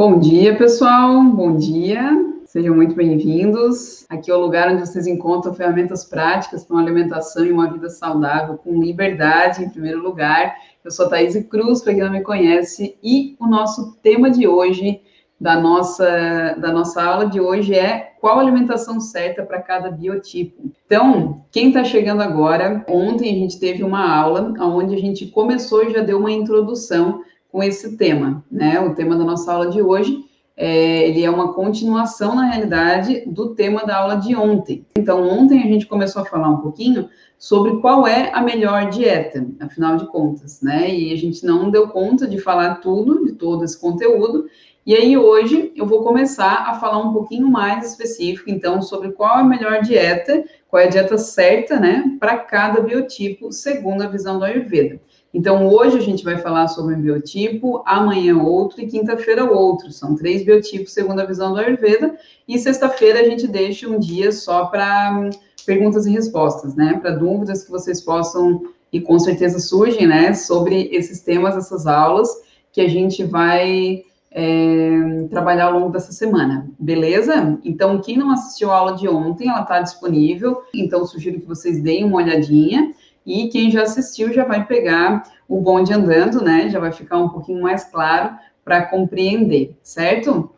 Bom dia, pessoal. Bom dia. Sejam muito bem-vindos. Aqui é o lugar onde vocês encontram ferramentas práticas para uma alimentação e uma vida saudável com liberdade, em primeiro lugar. Eu sou a Thaís Cruz, para quem não me conhece, e o nosso tema de hoje, da nossa, da nossa aula de hoje, é qual a alimentação certa para cada biotipo. Então, quem está chegando agora, ontem a gente teve uma aula onde a gente começou e já deu uma introdução com esse tema, né? O tema da nossa aula de hoje é, ele é uma continuação, na realidade, do tema da aula de ontem. Então, ontem a gente começou a falar um pouquinho sobre qual é a melhor dieta, afinal de contas, né? E a gente não deu conta de falar tudo, de todo esse conteúdo. E aí, hoje, eu vou começar a falar um pouquinho mais específico, então, sobre qual é a melhor dieta, qual é a dieta certa, né, para cada biotipo, segundo a visão do Ayurveda. Então, hoje a gente vai falar sobre um biotipo, amanhã outro e quinta-feira outro. São três biotipos, segundo a visão do Ayurveda. E sexta-feira a gente deixa um dia só para hum, perguntas e respostas, né? Para dúvidas que vocês possam, e com certeza surgem, né? Sobre esses temas, essas aulas, que a gente vai é, trabalhar ao longo dessa semana, beleza? Então, quem não assistiu a aula de ontem, ela está disponível. Então, sugiro que vocês deem uma olhadinha. E quem já assistiu já vai pegar o bonde andando, né? Já vai ficar um pouquinho mais claro para compreender, certo?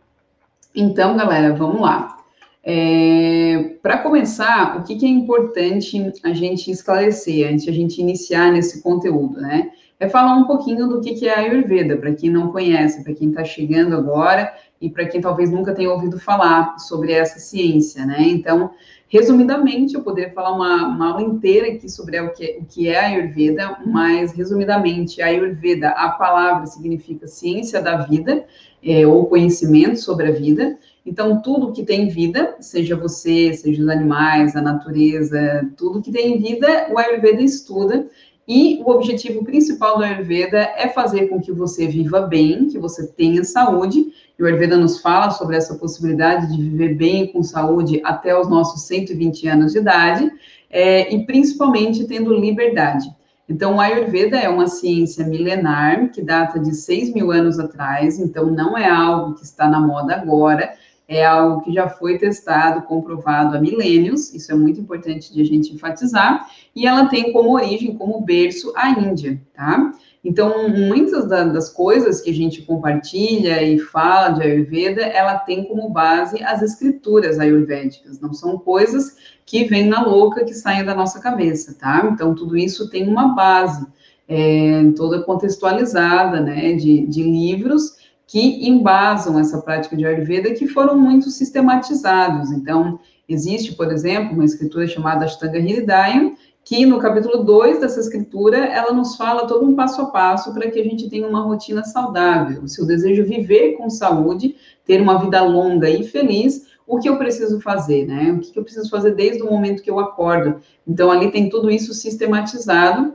Então, galera, vamos lá. É, para começar, o que, que, é importante a gente esclarecer antes de a gente iniciar nesse conteúdo, né? É falar um pouquinho do que, que é a Ayurveda, para quem não conhece, para quem está chegando agora e para quem talvez nunca tenha ouvido falar sobre essa ciência, né? Então, Resumidamente, eu poderia falar uma, uma aula inteira aqui sobre o que, o que é a Ayurveda, mas resumidamente, a Ayurveda, a palavra significa ciência da vida, é, ou conhecimento sobre a vida. Então, tudo que tem vida, seja você, seja os animais, a natureza, tudo que tem vida, o Ayurveda estuda. E o objetivo principal do Ayurveda é fazer com que você viva bem, que você tenha saúde e o Ayurveda nos fala sobre essa possibilidade de viver bem com saúde até os nossos 120 anos de idade, é, e principalmente tendo liberdade. Então, o Ayurveda é uma ciência milenar que data de 6 mil anos atrás, então não é algo que está na moda agora, é algo que já foi testado, comprovado há milênios, isso é muito importante de a gente enfatizar, e ela tem como origem, como berço, a Índia, tá? Então, muitas das coisas que a gente compartilha e fala de Ayurveda, ela tem como base as escrituras ayurvédicas, não são coisas que vêm na louca, que saem da nossa cabeça, tá? Então, tudo isso tem uma base, é, toda contextualizada, né, de, de livros que embasam essa prática de Ayurveda, que foram muito sistematizados. Então, existe, por exemplo, uma escritura chamada Ashtanga Hridaya, que no capítulo 2 dessa escritura, ela nos fala todo um passo a passo para que a gente tenha uma rotina saudável. Se eu desejo viver com saúde, ter uma vida longa e feliz, o que eu preciso fazer, né? O que eu preciso fazer desde o momento que eu acordo. Então, ali tem tudo isso sistematizado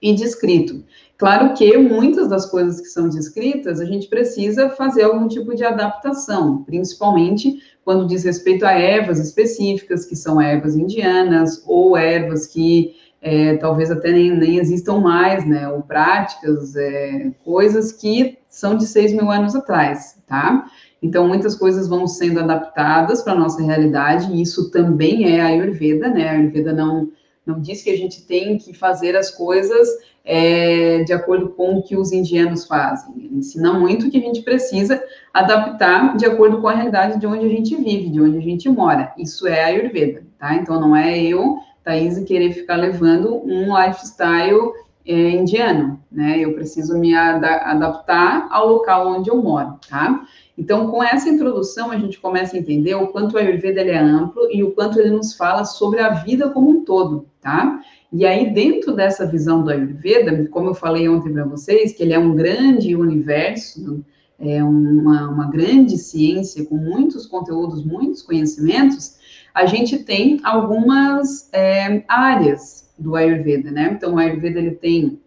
e descrito. Claro que muitas das coisas que são descritas, a gente precisa fazer algum tipo de adaptação, principalmente quando diz respeito a ervas específicas, que são ervas indianas, ou ervas que é, talvez até nem, nem, existam mais, né, ou práticas, é, coisas que são de 6 mil anos atrás, tá? Então, muitas coisas vão sendo adaptadas para a nossa realidade, e isso também é a Ayurveda, né? A Ayurveda não, não diz que a gente tem que fazer as coisas é, de acordo com o que os indianos fazem. Ele ensina muito que a gente precisa adaptar de acordo com a realidade de onde a gente vive, de onde a gente mora. Isso é a Ayurveda, tá? Então, não é eu, Thaís, querer ficar levando um lifestyle é, indiano, né? Eu preciso me ad adaptar ao local onde eu moro, tá? Então, com essa introdução, a gente começa a entender o quanto o Ayurveda ele é amplo e o quanto ele nos fala sobre a vida como um todo, tá? E aí, dentro dessa visão do Ayurveda, como eu falei ontem para vocês, que ele é um grande universo, é uma, uma grande ciência com muitos conteúdos, muitos conhecimentos, a gente tem algumas é, áreas do Ayurveda, né? Então, o Ayurveda ele tem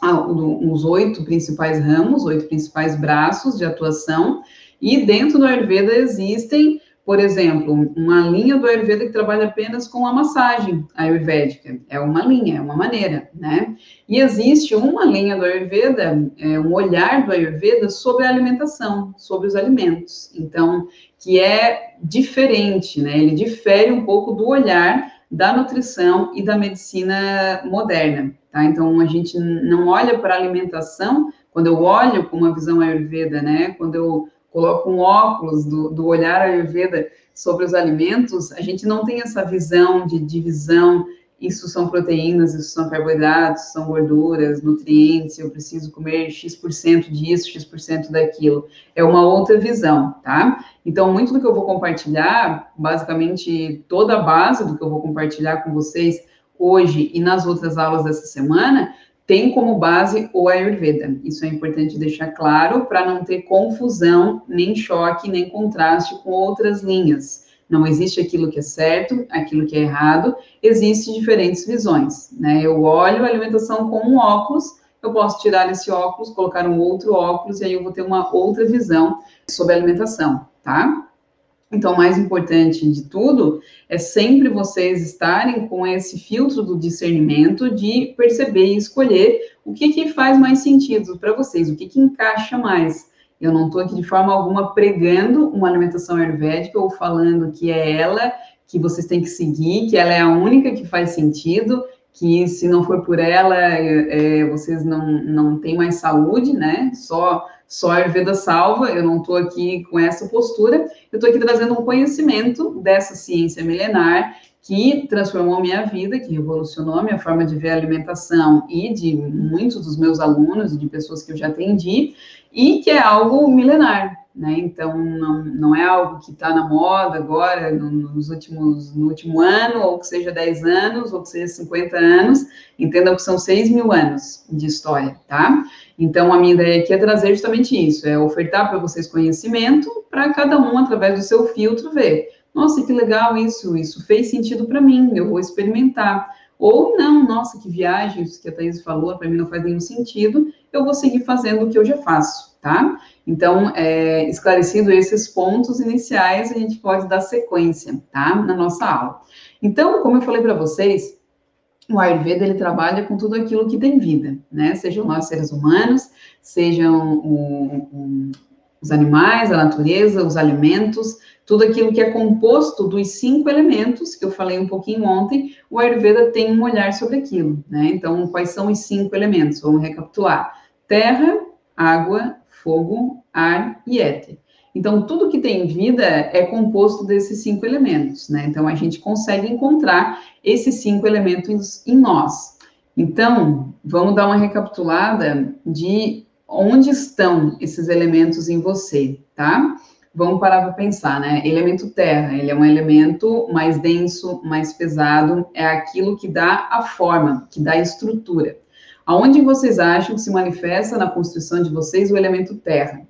ah, os oito principais ramos, oito principais braços de atuação, e dentro do Ayurveda existem, por exemplo, uma linha do Ayurveda que trabalha apenas com a massagem ayurvédica. É uma linha, é uma maneira, né? E existe uma linha do Ayurveda, é, um olhar do Ayurveda sobre a alimentação, sobre os alimentos. Então, que é diferente, né? Ele difere um pouco do olhar da nutrição e da medicina moderna, tá? Então, a gente não olha para a alimentação, quando eu olho com uma visão Ayurveda, né? Quando eu coloco um óculos do, do olhar Ayurveda sobre os alimentos, a gente não tem essa visão de divisão, isso são proteínas, isso são carboidratos, são gorduras, nutrientes, eu preciso comer X% disso, X% daquilo. É uma outra visão, tá? Então, muito do que eu vou compartilhar, basicamente toda a base do que eu vou compartilhar com vocês hoje e nas outras aulas dessa semana, tem como base o Ayurveda. Isso é importante deixar claro para não ter confusão, nem choque, nem contraste com outras linhas. Não existe aquilo que é certo, aquilo que é errado, existem diferentes visões, né? Eu olho a alimentação com um óculos, eu posso tirar esse óculos, colocar um outro óculos e aí eu vou ter uma outra visão sobre a alimentação, tá? Então, o mais importante de tudo é sempre vocês estarem com esse filtro do discernimento de perceber e escolher o que, que faz mais sentido para vocês, o que, que encaixa mais. Eu não estou aqui de forma alguma pregando uma alimentação ayurvédica ou falando que é ela que vocês têm que seguir, que ela é a única que faz sentido, que se não for por ela, é, vocês não, não têm mais saúde, né? Só só a Ayurveda salva, eu não estou aqui com essa postura, eu estou aqui trazendo um conhecimento dessa ciência milenar que transformou minha vida, que revolucionou minha forma de ver a alimentação e de muitos dos meus alunos e de pessoas que eu já atendi, e que é algo milenar, né? Então, não, não é algo que está na moda agora, nos últimos, no último ano, ou que seja 10 anos, ou que seja 50 anos, entendam que são 6 mil anos de história, tá? Então, a minha ideia aqui é trazer justamente isso, é ofertar para vocês conhecimento, para cada um, através do seu filtro, ver. Nossa, que legal isso, isso fez sentido para mim, eu vou experimentar. Ou não, nossa, que viagem, isso que a Thaís falou, para mim não faz nenhum sentido, eu vou seguir fazendo o que eu já faço, tá? Então, é, esclarecido esses pontos iniciais, a gente pode dar sequência, tá? Na nossa aula. Então, como eu falei para vocês, o Ayurveda ele trabalha com tudo aquilo que tem vida, né? Sejam nós seres humanos, sejam o, o, os animais, a natureza, os alimentos, tudo aquilo que é composto dos cinco elementos que eu falei um pouquinho ontem, o Ayurveda tem um olhar sobre aquilo, né? Então, quais são os cinco elementos? Vamos recapitular: terra, água, fogo, ar e éter. Então, tudo que tem vida é composto desses cinco elementos, né? Então, a gente consegue encontrar esses cinco elementos em nós. Então, vamos dar uma recapitulada de onde estão esses elementos em você, tá? Vamos parar para pensar, né? Elemento terra, ele é um elemento mais denso, mais pesado, é aquilo que dá a forma, que dá a estrutura. Aonde vocês acham que se manifesta na construção de vocês o elemento terra?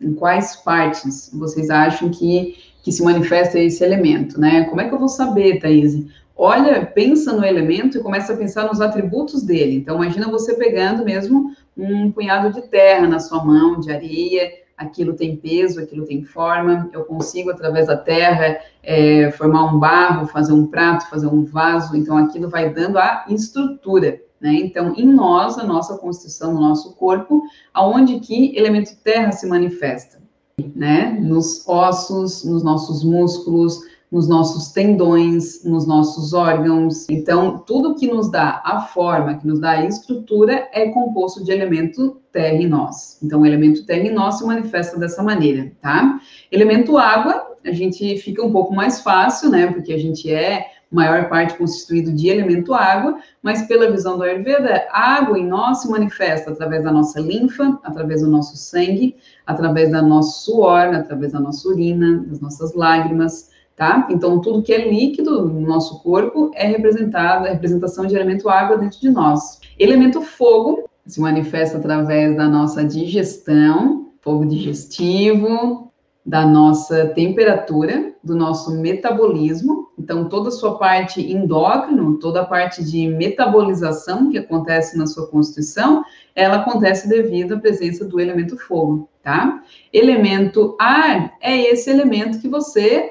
Em quais partes vocês acham que, que se manifesta esse elemento, né? Como é que eu vou saber, Thaís? Olha, pensa no elemento e começa a pensar nos atributos dele. Então, imagina você pegando mesmo um punhado de terra na sua mão, de areia, aquilo tem peso, aquilo tem forma, eu consigo, através da terra, é, formar um barro, fazer um prato, fazer um vaso, então aquilo vai dando a estrutura. Né? Então, em nós, a nossa constituição, no nosso corpo, aonde que elemento terra se manifesta? Né? Nos ossos, nos nossos músculos, nos nossos tendões, nos nossos órgãos. Então, tudo que nos dá a forma, que nos dá a estrutura, é composto de elemento terra em nós. Então, o elemento terra em nós se manifesta dessa maneira, tá? Elemento água, a gente fica um pouco mais fácil, né? Porque a gente é maior parte constituído de elemento água, mas pela visão do Ayurveda, a água em nós se manifesta através da nossa linfa, através do nosso sangue, através do nosso suor, através da nossa urina, das nossas lágrimas, tá? Então, tudo que é líquido no nosso corpo é representado, é representação de elemento água dentro de nós. Elemento fogo se manifesta através da nossa digestão, fogo digestivo, da nossa temperatura, do nosso metabolismo. Então, toda a sua parte endócrino, toda a parte de metabolização que acontece na sua constituição, ela acontece devido à presença do elemento fogo, tá? Elemento ar é esse elemento que você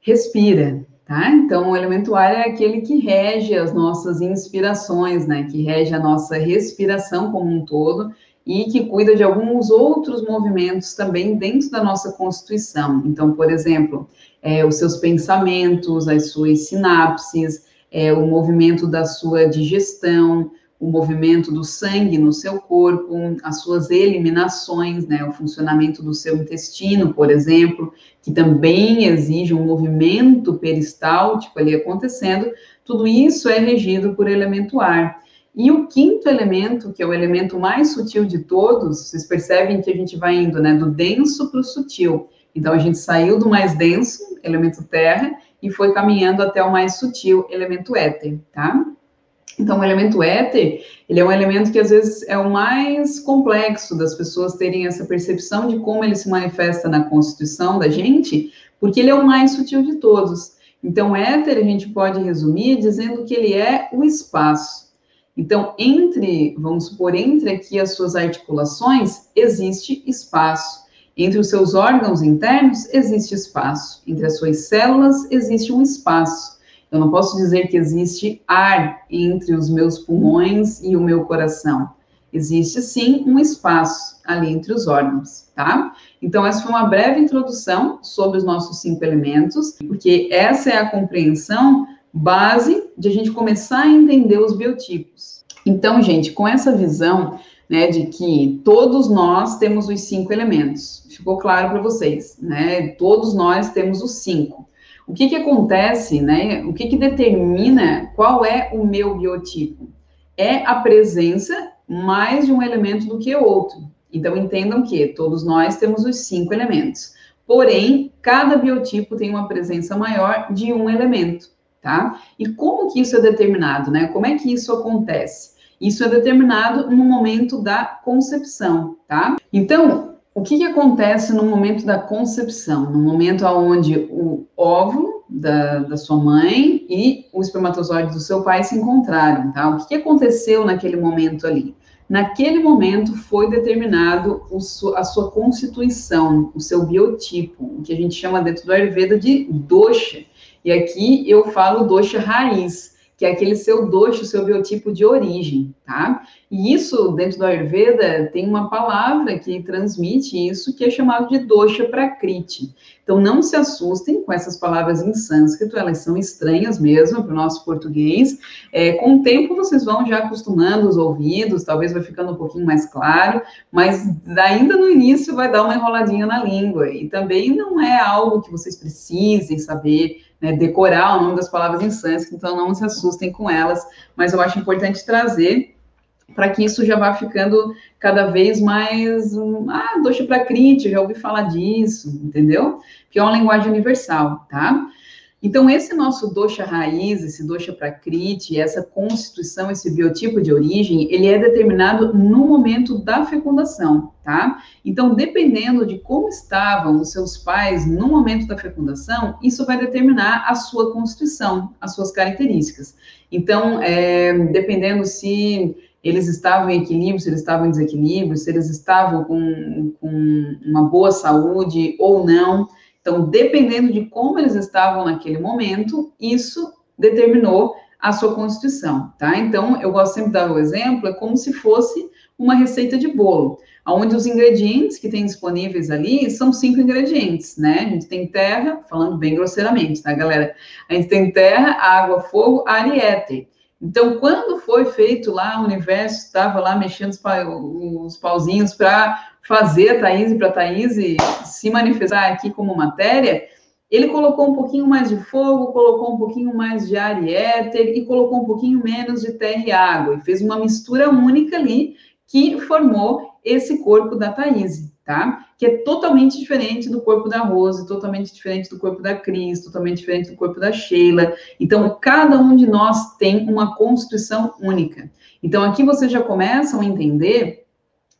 respira, tá? Então, o elemento ar é aquele que rege as nossas inspirações, né? Que rege a nossa respiração como um todo e que cuida de alguns outros movimentos também dentro da nossa constituição. Então, por exemplo, é, os seus pensamentos, as suas sinapses, é, o movimento da sua digestão, o movimento do sangue no seu corpo, as suas eliminações, né, o funcionamento do seu intestino, por exemplo, que também exige um movimento peristáltico ali acontecendo, tudo isso é regido por elemento ar. E o quinto elemento, que é o elemento mais sutil de todos, vocês percebem que a gente vai indo, né, do denso para o sutil. Então a gente saiu do mais denso, elemento terra, e foi caminhando até o mais sutil, elemento éter, tá? Então, o elemento éter, ele é um elemento que às vezes é o mais complexo das pessoas terem essa percepção de como ele se manifesta na constituição da gente, porque ele é o mais sutil de todos. Então, éter a gente pode resumir dizendo que ele é o espaço. Então, entre, vamos supor, entre aqui as suas articulações, existe espaço. Entre os seus órgãos internos, existe espaço. Entre as suas células, existe um espaço. Eu não posso dizer que existe ar entre os meus pulmões e o meu coração. Existe sim um espaço ali entre os órgãos, tá? Então, essa foi uma breve introdução sobre os nossos cinco elementos, porque essa é a compreensão base de a gente começar a entender os biotipos. Então, gente, com essa visão, né, de que todos nós temos os cinco elementos. Ficou claro para vocês, né? Todos nós temos os cinco. O que que acontece, né? O que que determina qual é o meu biotipo? É a presença mais de um elemento do que outro. Então entendam que todos nós temos os cinco elementos. Porém, cada biotipo tem uma presença maior de um elemento, tá? E como que isso é determinado, né? Como é que isso acontece? Isso é determinado no momento da concepção, tá? Então, o que, que acontece no momento da concepção? No momento onde o óvulo da, da sua mãe e o espermatozoide do seu pai se encontraram, tá? O que, que aconteceu naquele momento ali? Naquele momento foi determinado o, a sua constituição, o seu biotipo, o que a gente chama dentro do Ayurveda de dosha. E aqui eu falo dosha raiz, que é aquele seu dosha, o seu biotipo de origem, tá? E isso, dentro do Ayurveda, tem uma palavra que transmite isso, que é chamado de dosha prakriti. Então, não se assustem com essas palavras em sânscrito, elas são estranhas mesmo para o nosso português. É, com o tempo, vocês vão já acostumando os ouvidos, talvez vai ficando um pouquinho mais claro, mas ainda no início vai dar uma enroladinha na língua. E também não é algo que vocês precisem saber né, decorar o nome das palavras em sânscrito, então não se assustem com elas, mas eu acho importante trazer para que isso já vá ficando cada vez mais, ah, doxa para crítica, já ouvi falar disso, entendeu? Que é uma linguagem universal, tá? Então, esse nosso dosha raiz, esse dosha prakriti, essa constituição, esse biotipo de origem, ele é determinado no momento da fecundação, tá? Então, dependendo de como estavam os seus pais no momento da fecundação, isso vai determinar a sua constituição, as suas características. Então, é, dependendo se eles estavam em equilíbrio, se eles estavam em desequilíbrio, se eles estavam com, com uma boa saúde ou não, então, dependendo de como eles estavam naquele momento, isso determinou a sua constituição, tá? Então, eu gosto sempre de dar o exemplo, é como se fosse uma receita de bolo, onde os ingredientes que tem disponíveis ali são cinco ingredientes, né? A gente tem terra, falando bem grosseiramente, tá, galera? A gente tem terra, água, fogo, ar e éter. Então, quando foi feito lá, o universo estava lá mexendo os, pauzinhos para fazer a Thaís para Thaís se manifestar aqui como matéria, ele colocou um pouquinho mais de fogo, colocou um pouquinho mais de ar e éter e colocou um pouquinho menos de terra e água e fez uma mistura única ali que formou esse corpo da Thaís tá? Que é totalmente diferente do corpo da Rose, totalmente diferente do corpo da Cris, totalmente diferente do corpo da Sheila. Então, cada um de nós tem uma constituição única. Então, aqui vocês já começam a entender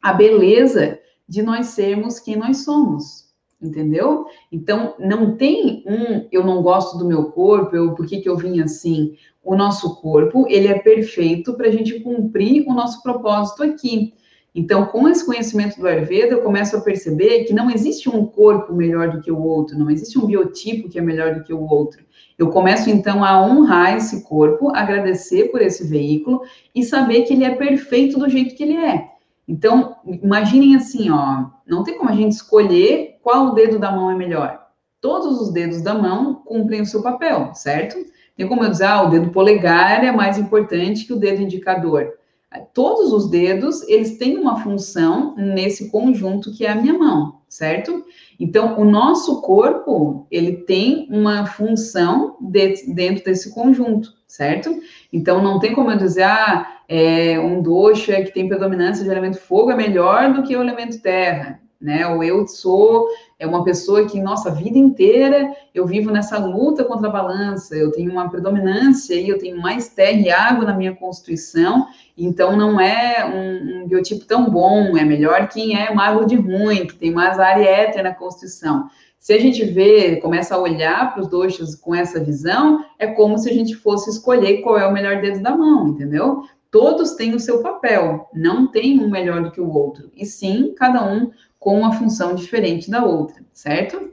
a beleza de nós sermos quem nós somos. Entendeu? Então, não tem um eu não gosto do meu corpo, eu por que, que eu vim assim? O nosso corpo, ele é perfeito para a gente cumprir o nosso propósito aqui Então, com esse conhecimento do Ayurveda, eu começo a perceber que não existe um corpo melhor do que o outro, não existe um biotipo que é melhor do que o outro. Eu começo então a honrar esse corpo, agradecer por esse veículo e saber que ele é perfeito do jeito que ele é. Então, imaginem assim, ó, não tem como a gente escolher qual dedo da mão é melhor. Todos os dedos da mão cumprem o seu papel, certo? Tem como eu dizer, ah, o dedo polegar é mais importante que o dedo indicador. Todos os dedos, eles têm uma função nesse conjunto que é a minha mão, certo? Então, o nosso corpo, ele tem uma função de, dentro desse conjunto, certo? Então, não tem como eu dizer, ah, é, um dosha que tem predominância de elemento fogo é melhor do que o elemento terra, né? Ou eu sou é uma pessoa que, nossa, a vida inteira eu vivo nessa luta contra a balança, eu tenho uma predominância e eu tenho mais terra e água na minha constituição, então não é um, um biotipo tão bom, é melhor quem é mago de ruim, que tem mais área éter na constituição. Se a gente vê, começa a olhar para os doxas com essa visão, é como se a gente fosse escolher qual é o melhor dedo da mão, entendeu? Todos têm o seu papel, não tem um melhor do que o outro, e sim, cada um com uma função diferente da outra, certo?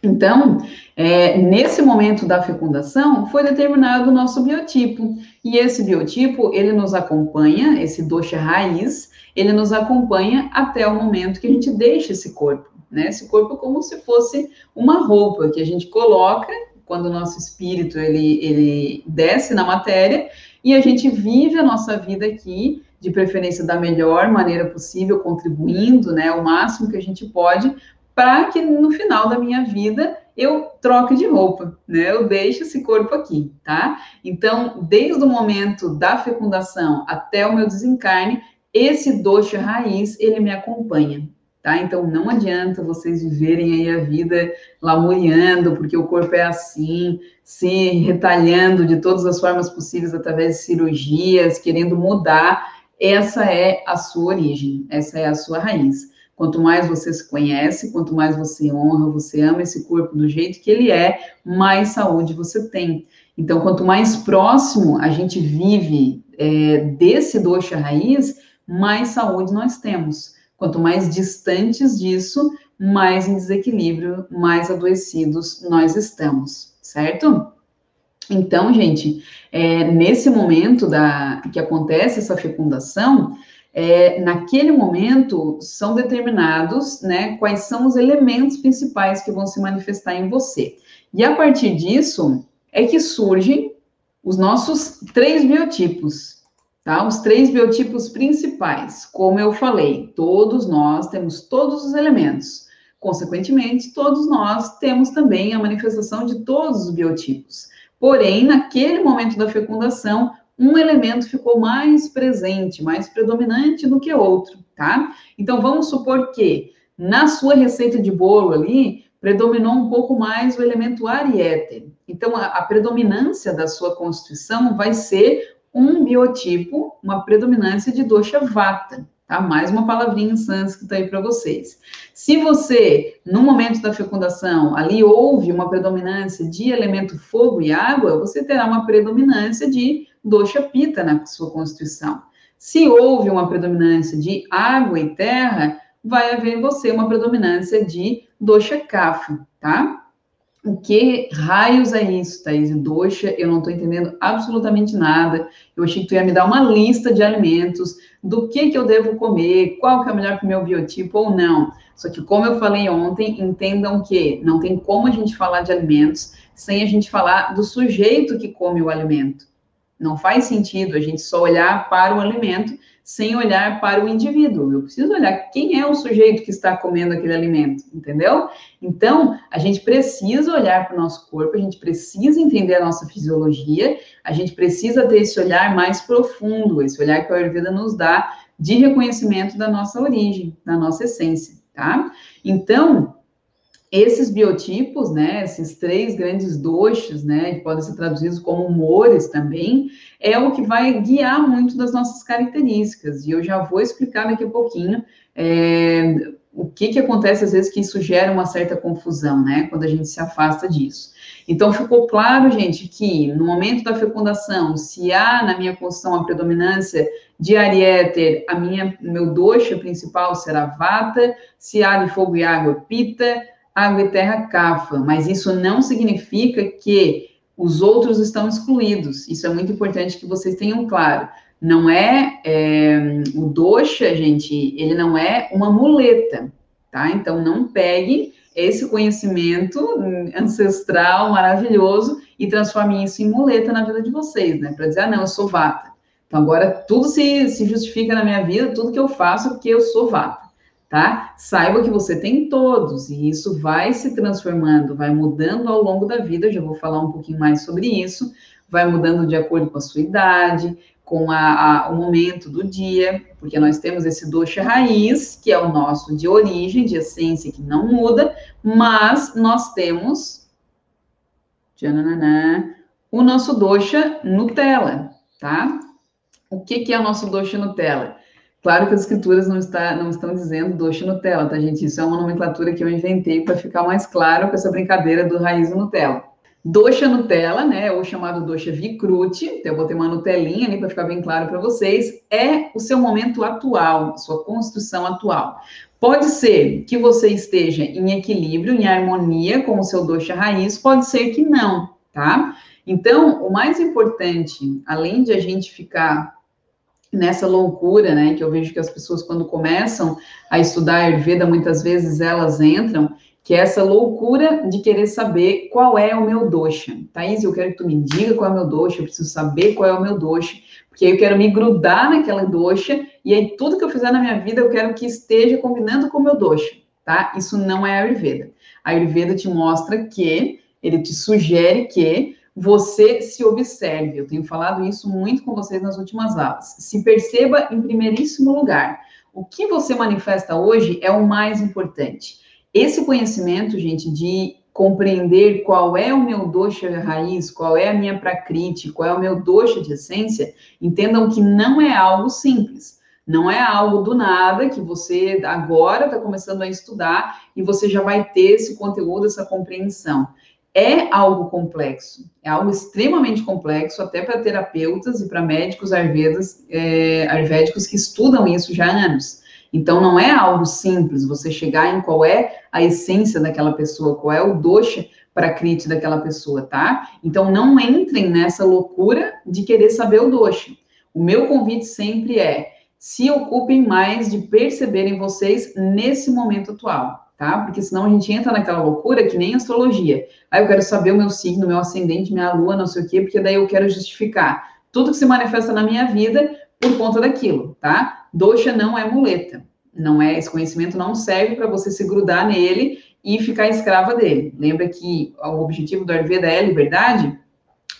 Então, é, nesse momento da fecundação, foi determinado o nosso biotipo. E esse biotipo, ele nos acompanha, esse dosha raiz, ele nos acompanha até o momento que a gente deixa esse corpo, né? Esse corpo como se fosse uma roupa que a gente coloca quando o nosso espírito, ele, ele desce na matéria e a gente vive a nossa vida aqui de preferência da melhor maneira possível, contribuindo, né, o máximo que a gente pode, para que no final da minha vida eu troque de roupa, né? Eu deixo esse corpo aqui, tá? Então, desde o momento da fecundação até o meu desencarne, esse doce raiz, ele me acompanha, tá? Então, não adianta vocês viverem aí a vida lamuriando, porque o corpo é assim, se retalhando de todas as formas possíveis através de cirurgias, querendo mudar essa é a sua origem, essa é a sua raiz. Quanto mais você se conhece, quanto mais você honra, você ama esse corpo do jeito que ele é, mais saúde você tem. Então, quanto mais próximo a gente vive é, desse doxa raiz, mais saúde nós temos. Quanto mais distantes disso, mais em desequilíbrio, mais adoecidos nós estamos, certo? Então, gente, é, nesse momento da, que acontece essa fecundação, é, naquele momento são determinados né, quais são os elementos principais que vão se manifestar em você. E a partir disso é que surgem os nossos três biotipos, tá? Os três biotipos principais. Como eu falei, todos nós temos todos os elementos. Consequentemente, todos nós temos também a manifestação de todos os biotipos. Porém, naquele momento da fecundação, um elemento ficou mais presente, mais predominante do que outro, tá? Então, vamos supor que na sua receita de bolo ali, predominou um pouco mais o elemento ar e éter. Então, a, a predominância da sua constituição vai ser um biotipo, uma predominância de dosha vata, Tá? Mais uma palavrinha em sânscrito aí para vocês. Se você, no momento da fecundação, ali houve uma predominância de elemento fogo e água, você terá uma predominância de dosha pita na sua constituição. Se houve uma predominância de água e terra, vai haver em você uma predominância de dosha kapha, tá? O que raios é isso, Thaís? Doxa, eu não estou entendendo absolutamente nada. Eu achei que tu ia me dar uma lista de alimentos, do que, que eu devo comer, qual que é o melhor para o meu biotipo ou não. Só que, como eu falei ontem, entendam que não tem como a gente falar de alimentos sem a gente falar do sujeito que come o alimento. Não faz sentido a gente só olhar para o alimento sem olhar para o indivíduo. Eu preciso olhar quem é o sujeito que está comendo aquele alimento, entendeu? Então, a gente precisa olhar para o nosso corpo, a gente precisa entender a nossa fisiologia, a gente precisa ter esse olhar mais profundo, esse olhar que a Ayurveda nos dá de reconhecimento da nossa origem, da nossa essência, tá? Então, esses biotipos, né, esses três grandes doxas, né, que podem ser traduzidos como humores também, é o que vai guiar muito das nossas características. E eu já vou explicar daqui a pouquinho é, o que, que acontece às vezes que isso gera uma certa confusão, né, quando a gente se afasta disso. Então, ficou claro, gente, que no momento da fecundação, se há na minha construção a predominância de ariéter, a minha, meu dosha principal será vata, se há de fogo e água, pita, água e terra, kafa. Mas isso não significa que os outros estão excluídos. Isso é muito importante que vocês tenham claro. Não é, é o dosha, gente, ele não é uma muleta, tá? Então não pegue esse conhecimento ancestral maravilhoso e transforme isso em muleta na vida de vocês, né? Para dizer, ah, não, eu sou vata. Então agora tudo se, se justifica na minha vida, tudo que eu faço é porque eu sou vata tá? Saiba que você tem todos e isso vai se transformando, vai mudando ao longo da vida. Eu já vou falar um pouquinho mais sobre isso. Vai mudando de acordo com a sua idade, com a, a, o momento do dia, porque nós temos esse dosha raiz, que é o nosso de origem, de essência, que não muda, mas nós temos tchananã, o nosso dosha Nutella, tá? O que, que é o nosso dosha Nutella? Claro que as escrituras não, está, não estão dizendo doce Nutella, tá, gente? Isso é uma nomenclatura que eu inventei para ficar mais claro com essa brincadeira do raiz Nutella. Doxa Nutella, né, ou chamado doxa Vicrute, então eu botei uma Nutelinha ali para ficar bem claro para vocês, é o seu momento atual, sua construção atual. Pode ser que você esteja em equilíbrio, em harmonia com o seu doxa raiz, pode ser que não, tá? Então, o mais importante, além de a gente ficar nessa loucura, né, que eu vejo que as pessoas quando começam a estudar Ayurveda, muitas vezes elas entram, que é essa loucura de querer saber qual é o meu dosha. Thaís, eu quero que tu me diga qual é o meu dosha, eu preciso saber qual é o meu dosha, porque eu quero me grudar naquela dosha, e aí tudo que eu fizer na minha vida eu quero que esteja combinando com o meu dosha, tá? Isso não é Ayurveda. A Ayurveda te mostra que, ele te sugere que você se observe. Eu tenho falado isso muito com vocês nas últimas aulas. Se perceba em primeiríssimo lugar. O que você manifesta hoje é o mais importante. Esse conhecimento, gente, de compreender qual é o meu dosha raiz, qual é a minha prakriti, qual é o meu dosha de essência, entendam que não é algo simples. Não é algo do nada que você agora está começando a estudar e você já vai ter esse conteúdo, essa compreensão é algo complexo, é algo extremamente complexo, até para terapeutas e para médicos ayurvedas, é, que estudam isso já há anos. Então, não é algo simples você chegar em qual é a essência daquela pessoa, qual é o dosha para crítica daquela pessoa, tá? Então, não entrem nessa loucura de querer saber o dosha. O meu convite sempre é se ocupem mais de perceberem vocês nesse momento atual tá? Porque senão a gente entra naquela loucura que nem astrologia. Aí eu quero saber o meu signo, meu ascendente, minha lua, não sei o quê, porque daí eu quero justificar tudo que se manifesta na minha vida por conta daquilo, tá? Doxa não é muleta. Não é, esse conhecimento não serve para você se grudar nele e ficar escrava dele. Lembra que o objetivo do Ayurveda é liberdade?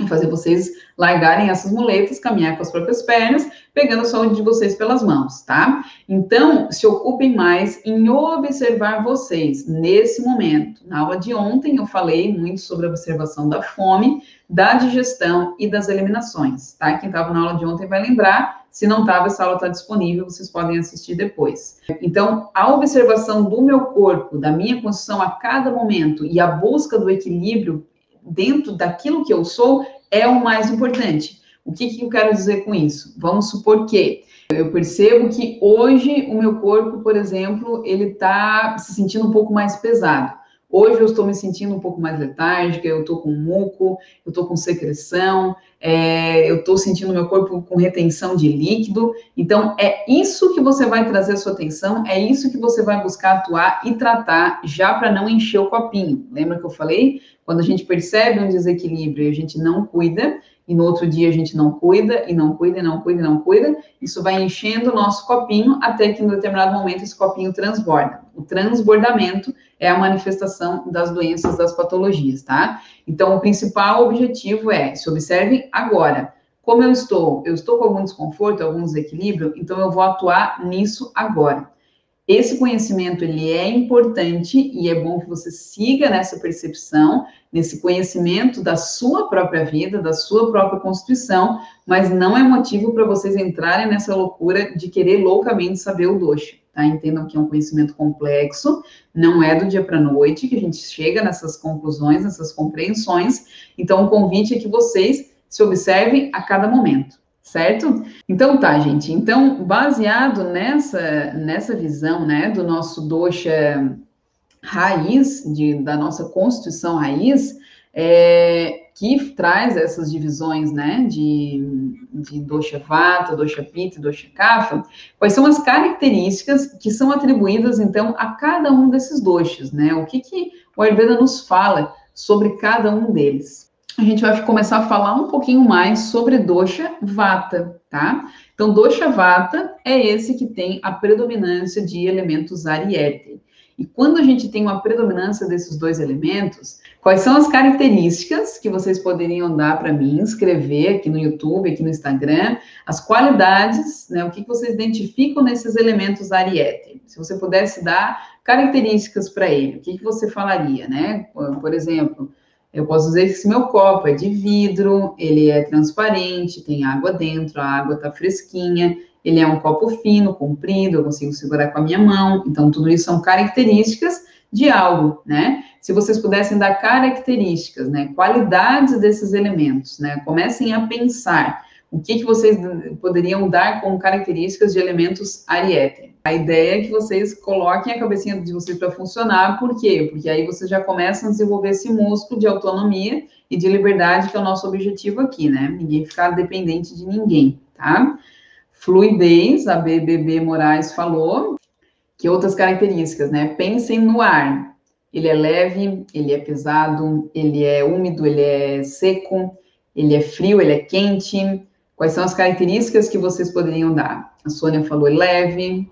fazer vocês largarem essas muletas, caminhar com as próprias pernas, pegando a saúde de vocês pelas mãos, tá? Então, se ocupem mais em observar vocês nesse momento. Na aula de ontem eu falei muito sobre a observação da fome, da digestão e das eliminações, tá? Quem estava na aula de ontem vai lembrar. Se não estava, essa aula está disponível, vocês podem assistir depois. Então, a observação do meu corpo, da minha construção a cada momento e a busca do equilíbrio dentro daquilo que eu sou é o mais importante. O que, que eu quero dizer com isso? Vamos supor que eu percebo que hoje o meu corpo, por exemplo, ele está se sentindo um pouco mais pesado. Hoje eu estou me sentindo um pouco mais letárgica, eu estou com muco, eu estou com secreção, é, eu estou sentindo meu corpo com retenção de líquido. Então, é isso que você vai trazer a sua atenção, é isso que você vai buscar atuar e tratar já para não encher o copinho. Lembra que eu falei? Quando a gente percebe um desequilíbrio e a gente não cuida, e no outro dia a gente não cuida, e não cuida, e não cuida, e não cuida, isso vai enchendo o nosso copinho até que em determinado momento esse copinho transborda. O transbordamento é a manifestação das doenças, das patologias, tá? Então, o principal objetivo é, se observe agora, como eu estou? Eu estou com algum desconforto, algum desequilíbrio, então eu vou atuar nisso agora. Esse conhecimento ele é importante e é bom que você siga nessa percepção, nesse conhecimento da sua própria vida, da sua própria constituição, mas não é motivo para vocês entrarem nessa loucura de querer loucamente saber o doce, tá? Entendam que é um conhecimento complexo, não é do dia para a noite que a gente chega nessas conclusões, nessas compreensões. Então, o convite é que vocês se observem a cada momento, certo? Então, tá, gente. Então, baseado nessa, nessa visão, né, do nosso dosha raiz, de, da nossa constituição raiz, é, que traz essas divisões, né, de, de dosha vata, dosha pitta, dosha kapha, quais são as características que são atribuídas, então, a cada um desses doshas, né, o que que o Ayurveda nos fala sobre cada um deles. A gente vai começar a falar um pouquinho mais sobre dosha vata, tá? Então, dosha vata é esse que tem a predominância de elementos ar e quando a gente tem uma predominância desses dois elementos, quais são as características que vocês poderiam dar para mim, escrever aqui no YouTube, aqui no Instagram, as qualidades, né, o que, vocês identificam nesses elementos Ariete? Se você pudesse dar características para ele, o que, que você falaria, né? Por exemplo, eu posso dizer que esse meu copo é de vidro, ele é transparente, tem água dentro, a água está fresquinha, ele é um copo fino, comprido, eu consigo segurar com a minha mão. Então, tudo isso são características de algo, né? Se vocês pudessem dar características, né, qualidades desses elementos, né? Comecem a pensar o que, que vocês poderiam dar como características de elementos Ariete. A ideia é que vocês coloquem a cabecinha de vocês para funcionar, por quê? Porque aí vocês já começam a desenvolver esse músculo de autonomia e de liberdade, que é o nosso objetivo aqui, né? Ninguém ficar dependente de ninguém, tá? Fluidez, a BBB Moraes falou, que outras características, né? Pensem no ar. Ele é leve, ele é pesado, ele é úmido, ele é seco, ele é frio, ele é quente. Quais são as características que vocês poderiam dar? A Sônia falou leve,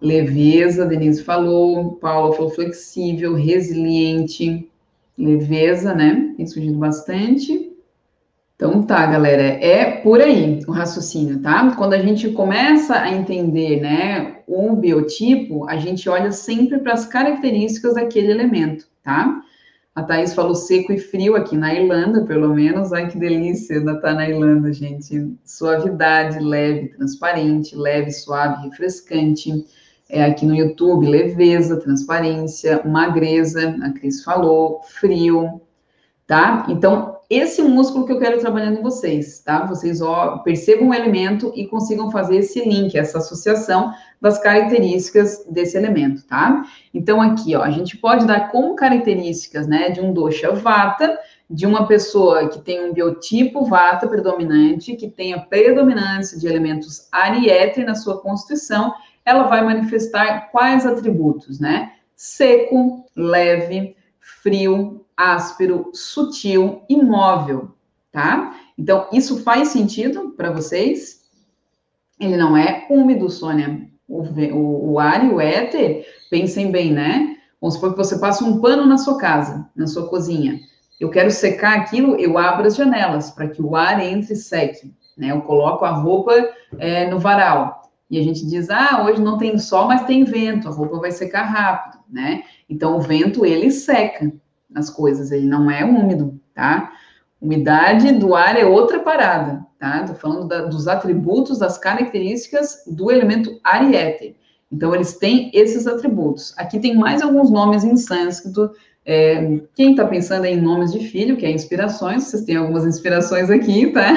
leveza, Denise falou, Paula falou flexível, resiliente, leveza, né? Tem surgido bastante. Então tá, galera, é por aí o raciocínio, tá? Quando a gente começa a entender, né, o biotipo, a gente olha sempre para as características daquele elemento, tá? A Thaís falou seco e frio aqui na Irlanda, pelo menos. Ai, que delícia ainda tá na Irlanda, gente. Suavidade, leve, transparente, leve, suave, refrescante. É, aqui no YouTube, leveza, transparência, magreza, a Cris falou, frio, tá? Então, esse músculo que eu quero trabalhando em vocês, tá? Vocês ó, percebam o elemento e consigam fazer esse link, essa associação das características desse elemento, tá? Então, aqui, ó, a gente pode dar como características, né, de um dosha vata, de uma pessoa que tem um biotipo vata predominante, que tem a predominância de elementos ariete na sua constituição, ela vai manifestar quais atributos, né? Seco, leve, frio, áspero, sutil, imóvel, tá? Então, isso faz sentido para vocês? Ele não é úmido, Sônia. O, o, o ar e o éter, pensem bem, né? Vamos supor que você passa um pano na sua casa, na sua cozinha. Eu quero secar aquilo, eu abro as janelas para que o ar entre e seque. Né? Eu coloco a roupa é, no varal. E a gente diz, ah, hoje não tem sol, mas tem vento, a roupa vai secar rápido, né? Então, o vento, ele seca as coisas, ele não é úmido, tá? Umidade do ar é outra parada, tá? Tô falando da, dos atributos, das características do elemento ar e éter. Então, eles têm esses atributos. Aqui tem mais alguns nomes em sânscrito. É, quem está pensando em nomes de filho, que é inspirações, vocês têm algumas inspirações aqui, tá?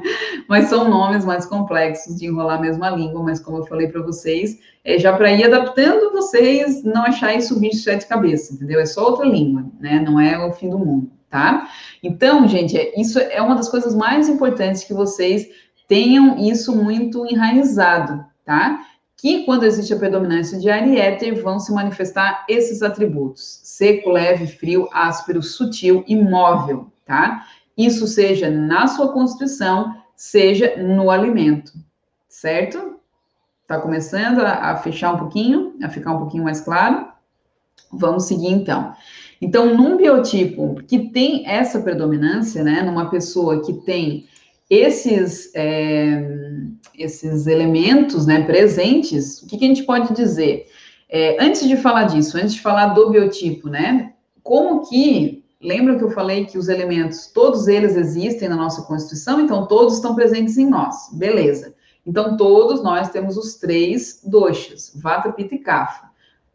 mas são nomes mais complexos de enrolar a mesma língua, mas como eu falei para vocês, é já para ir adaptando vocês, não achar isso bicho de sete cabeças, entendeu? É só outra língua, né? Não é o fim do mundo, tá? Então, gente, é, isso é uma das coisas mais importantes que vocês tenham isso muito enraizado, tá? Que quando existe a predominância de ar e éter, vão se manifestar esses atributos: seco, leve, frio, áspero, sutil e móvel, tá? Isso seja na sua constituição, seja no alimento, certo? Tá começando a, a, fechar um pouquinho, a ficar um pouquinho mais claro? Vamos seguir então. Então, num biotipo que tem essa predominância, né, numa pessoa que tem esses, é, esses elementos né, presentes, o que, que, a gente pode dizer? É, antes de falar disso, antes de falar do biotipo, né, como que Lembra que eu falei que os elementos, todos eles existem na nossa Constituição, então todos estão presentes em nós. Beleza. Então, todos nós temos os três doshas, Vata, Pitta e Kapha.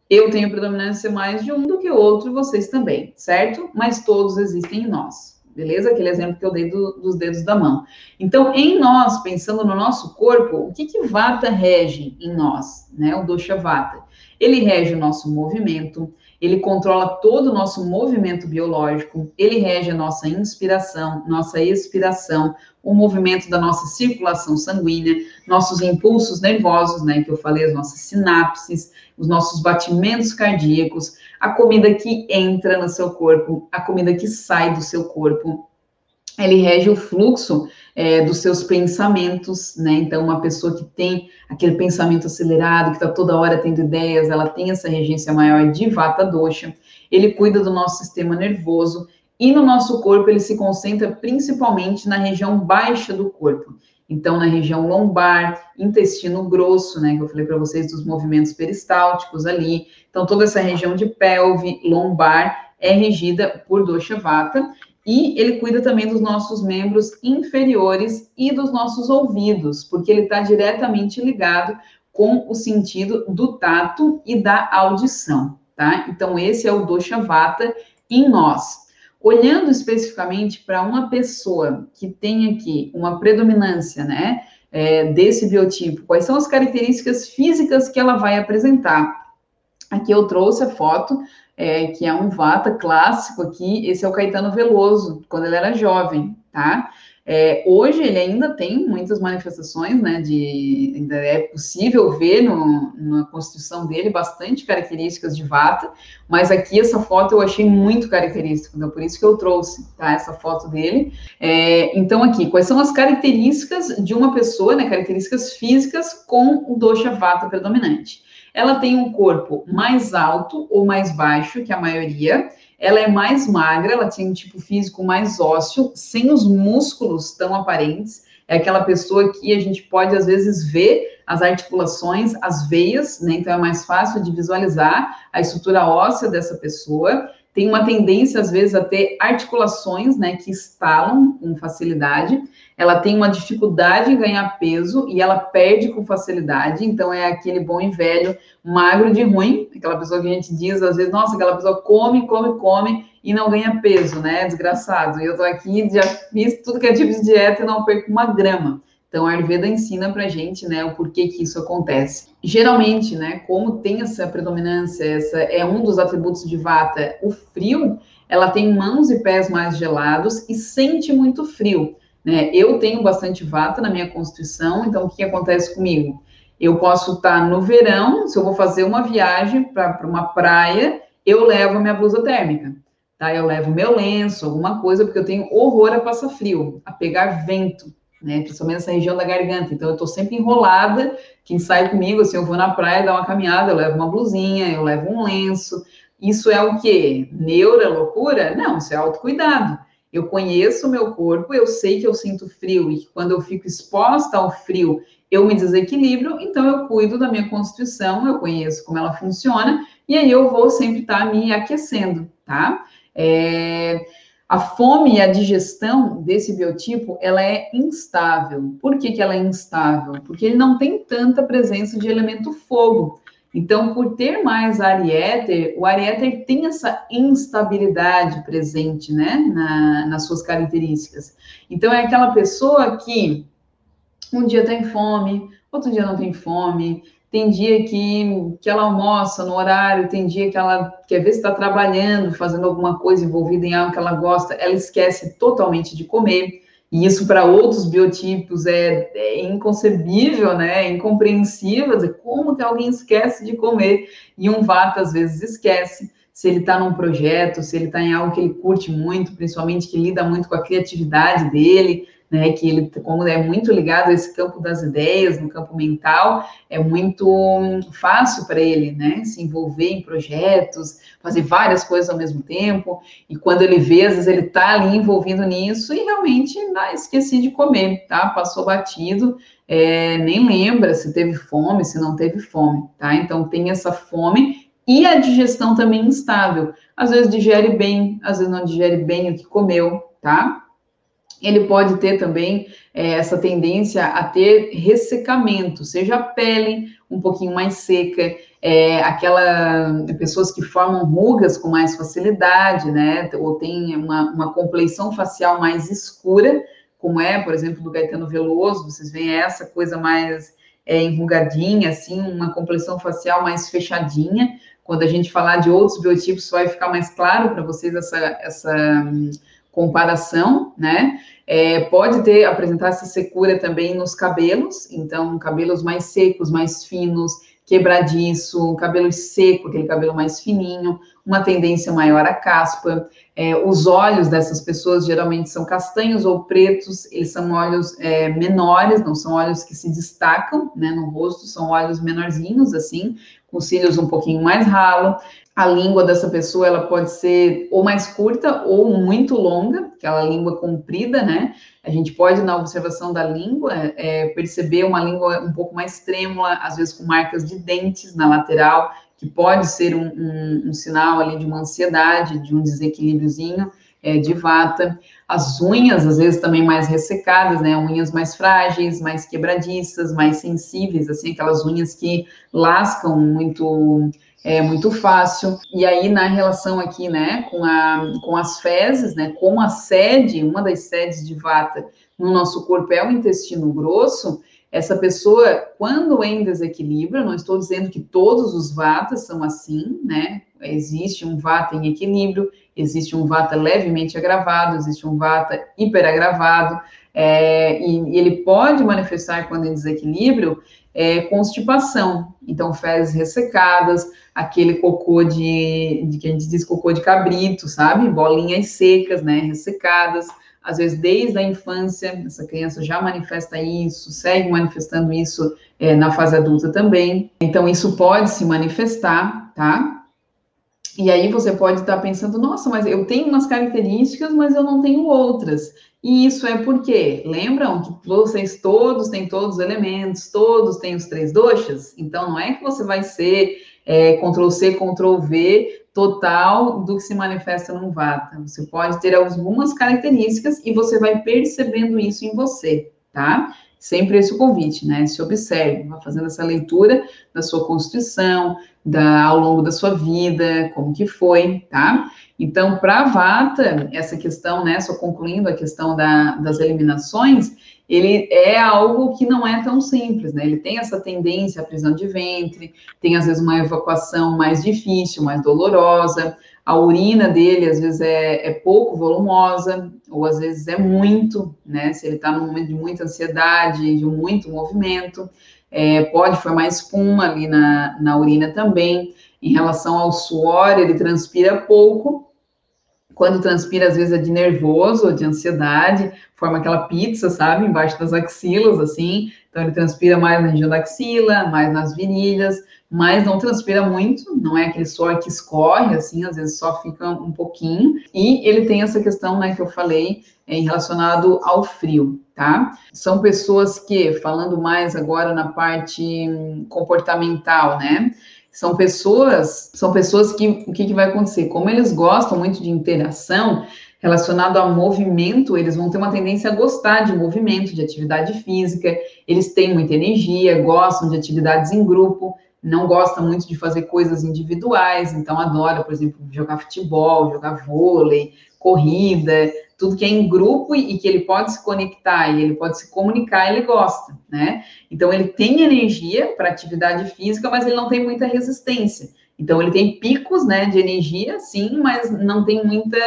Eu tenho predominância mais de um do que outro, vocês também, certo? Mas todos existem em nós, beleza? Aquele exemplo que eu dei do, dos dedos da mão. Então, em nós, pensando no nosso corpo, o que que Vata rege em nós, né? O dosha Vata. Ele rege o nosso movimento, ele controla todo o nosso movimento biológico, ele rege a nossa inspiração, nossa expiração, o movimento da nossa circulação sanguínea, nossos impulsos nervosos, né, que eu falei, as nossas sinapses, os nossos batimentos cardíacos, a comida que entra no seu corpo, a comida que sai do seu corpo. Ele rege o fluxo é, dos seus pensamentos, né? Então, uma pessoa que tem aquele pensamento acelerado, que está toda hora tendo ideias, ela tem essa regência maior de Vata Dosha. Ele cuida do nosso sistema nervoso e no nosso corpo ele se concentra principalmente na região baixa do corpo. Então, na região lombar, intestino grosso, né, que eu falei para vocês dos movimentos peristálticos ali. Então, toda essa região de pelve, lombar, é regida por Dosha Vata. E ele cuida também dos nossos membros inferiores e dos nossos ouvidos, porque ele está diretamente ligado com o sentido do tato e da audição, tá? Então, esse é o Dosha Vata em nós. Olhando especificamente para uma pessoa que tem aqui uma predominância, né, é, desse biotipo, quais são as características físicas que ela vai apresentar? Aqui eu trouxe a foto é, que é um Vata clássico aqui, esse é o Caetano Veloso, quando ele era jovem, tá? É, hoje ele ainda tem muitas manifestações, né, de, ainda é possível ver no, na constituição dele bastante características de Vata, mas aqui essa foto eu achei muito característica, então por isso que eu trouxe, tá, essa foto dele. É, então aqui, quais são as características de uma pessoa, né, características físicas com o dosha Vata predominante? Ela tem um corpo mais alto ou mais baixo que a maioria. Ela é mais magra, ela tem um tipo físico mais ósseo, sem os músculos tão aparentes. É aquela pessoa que a gente pode, às vezes, ver as articulações, as veias, né? Então é mais fácil de visualizar a estrutura óssea dessa pessoa tem uma tendência, às vezes, a ter articulações, né, que estalam com facilidade. Ela tem uma dificuldade em ganhar peso e ela perde com facilidade. Então, é aquele bom e velho magro de ruim, aquela pessoa que a gente diz, às vezes, nossa, aquela pessoa come, come, come e não ganha peso, né? Desgraçado. Eu tô aqui, já fiz tudo que é tipo de dieta e não perco uma grama. Então, a Ayurveda ensina para gente, né, o porquê que isso acontece. Geralmente, né, como tem essa predominância, essa é um dos atributos de Vata, o frio, ela tem mãos e pés mais gelados e sente muito frio, né? Eu tenho bastante Vata na minha constituição, então o que acontece comigo? Eu posso estar no verão, se eu vou fazer uma viagem para uma praia, eu levo a minha blusa térmica, tá? Eu levo meu lenço, alguma coisa, porque eu tenho horror a passar frio, a pegar vento né? Principalmente nessa região da garganta. Então, eu estou sempre enrolada. Quem sai comigo, assim, eu vou na praia dar uma caminhada, eu levo uma blusinha, eu levo um lenço. Isso é o quê? Neura, loucura? Não, isso é autocuidado. Eu conheço o meu corpo, eu sei que eu sinto frio e que quando eu fico exposta ao frio, eu me desequilibro, então eu cuido da minha constituição, eu conheço como ela funciona, e aí eu vou sempre estar tá me aquecendo, tá? É... A fome e a digestão desse biotipo, ela é instável. Por que, que ela é instável? Porque ele não tem tanta presença de elemento fogo. Então, por ter mais ar e éter, o ar e éter tem essa instabilidade presente, né, na, nas suas características. Então, é aquela pessoa que um dia tem fome, outro dia não tem fome, tem dia que, que ela almoça no horário, tem dia que ela quer ver se está trabalhando, fazendo alguma coisa envolvida em algo que ela gosta, ela esquece totalmente de comer. E isso para outros biotipos é, é, inconcebível, né? É incompreensível. Como que alguém esquece de comer? E um vata às vezes esquece. Se ele está num projeto, se ele está em algo que ele curte muito, principalmente que lida muito com a criatividade dele, né, que ele, como é muito ligado a esse campo das ideias, no campo mental, é muito fácil para ele, né, se envolver em projetos, fazer várias coisas ao mesmo tempo, e quando ele vê, às vezes ele está ali envolvido nisso e realmente ah, esqueci de comer, tá, passou batido, é, nem lembra se teve fome, se não teve fome, tá, então tem essa fome e a digestão também instável, às vezes digere bem, às vezes não digere bem o que comeu, tá, ele pode ter também é, essa tendência a ter ressecamento, seja a pele um pouquinho mais seca, é, aquela pessoas que formam rugas com mais facilidade, né? Ou tem uma, uma compleição facial mais escura, como é, por exemplo, do Gaetano Veloso, vocês veem essa coisa mais é, enrugadinha, assim, uma compleição facial mais fechadinha. Quando a gente falar de outros biotipos, vai ficar mais claro para vocês essa, essa comparação, né? É, pode ter apresentar essa secura também nos cabelos, então cabelos mais secos, mais finos, quebradiço, cabelo seco, aquele cabelo mais fininho, uma tendência maior à caspa. É, os olhos dessas pessoas geralmente são castanhos ou pretos, eles são olhos é, menores, não são olhos que se destacam né, no rosto, são olhos menorzinhos, assim, com cílios um pouquinho mais ralo. A língua dessa pessoa ela pode ser ou mais curta ou muito longa, aquela língua comprida, né? A gente pode, na observação da língua, é, perceber uma língua um pouco mais trêmula, às vezes com marcas de dentes na lateral, que pode ser um, um, um sinal ali de uma ansiedade, de um desequilíbriozinho é, de vata. As unhas, às vezes, também mais ressecadas, né? Unhas mais frágeis, mais quebradiças, mais sensíveis, assim, aquelas unhas que lascam muito é muito fácil. E aí, na relação aqui, né, com, a, com as fezes, né, como a sede, uma das sedes de vata no nosso corpo é o intestino grosso, essa pessoa, quando em desequilíbrio, não estou dizendo que todos os vatas são assim, né? Existe um vata em equilíbrio, existe um vata levemente agravado, existe um vata hiperagravado, é, e, e ele pode manifestar quando em desequilíbrio é, constipação, então fezes ressecadas, aquele cocô de, de, que a gente diz cocô de cabrito, sabe? Bolinhas secas, né? Ressecadas. Às vezes, desde a infância, essa criança já manifesta isso, segue manifestando isso é, na fase adulta também. Então, isso pode se manifestar, tá? E aí você pode estar pensando, nossa, mas eu tenho umas características, mas eu não tenho outras. E isso é porque, lembram que vocês todos têm todos os elementos, todos têm os três doxas? Então, não é que você vai ser é, Ctrl-C, Ctrl-V total do que se manifesta no Vata. Você pode ter algumas características e você vai percebendo isso em você, tá? Sempre esse convite, né? Se observe, vá fazendo essa leitura da sua constituição, da, ao longo da sua vida, como que foi, tá? Então, para Vata, essa questão, né, só concluindo a questão da, das eliminações, ele é algo que não é tão simples, né? Ele tem essa tendência à prisão de ventre, tem às vezes uma evacuação mais difícil, mais dolorosa. A urina dele às vezes é, é pouco volumosa, ou às vezes é muito, né? Se ele está num momento de muita ansiedade, de muito movimento, é, pode formar espuma ali na, na urina também. Em relação ao suor, ele transpira pouco, quando transpira, às vezes é de nervoso ou de ansiedade, forma aquela pizza, sabe, embaixo das axilas, assim. Então, ele transpira mais na região da axila, mais nas virilhas, mas não transpira muito, não é aquele suor que escorre, assim, às vezes só fica um pouquinho. E ele tem essa questão, né, que eu falei, é, relacionado ao frio, tá? São pessoas que, falando mais agora na parte comportamental, né? São pessoas, são pessoas que o que, que vai acontecer? Como eles gostam muito de interação, relacionado a movimento, eles vão ter uma tendência a gostar de movimento, de atividade física, eles têm muita energia, gostam de atividades em grupo, não gostam muito de fazer coisas individuais, então adora, por exemplo, jogar futebol, jogar vôlei, corrida, tudo que é em grupo e, que ele pode se conectar e ele pode se comunicar, ele gosta, né? Então ele tem energia para atividade física, mas ele não tem muita resistência. Então ele tem picos, né, de energia, sim, mas não tem muita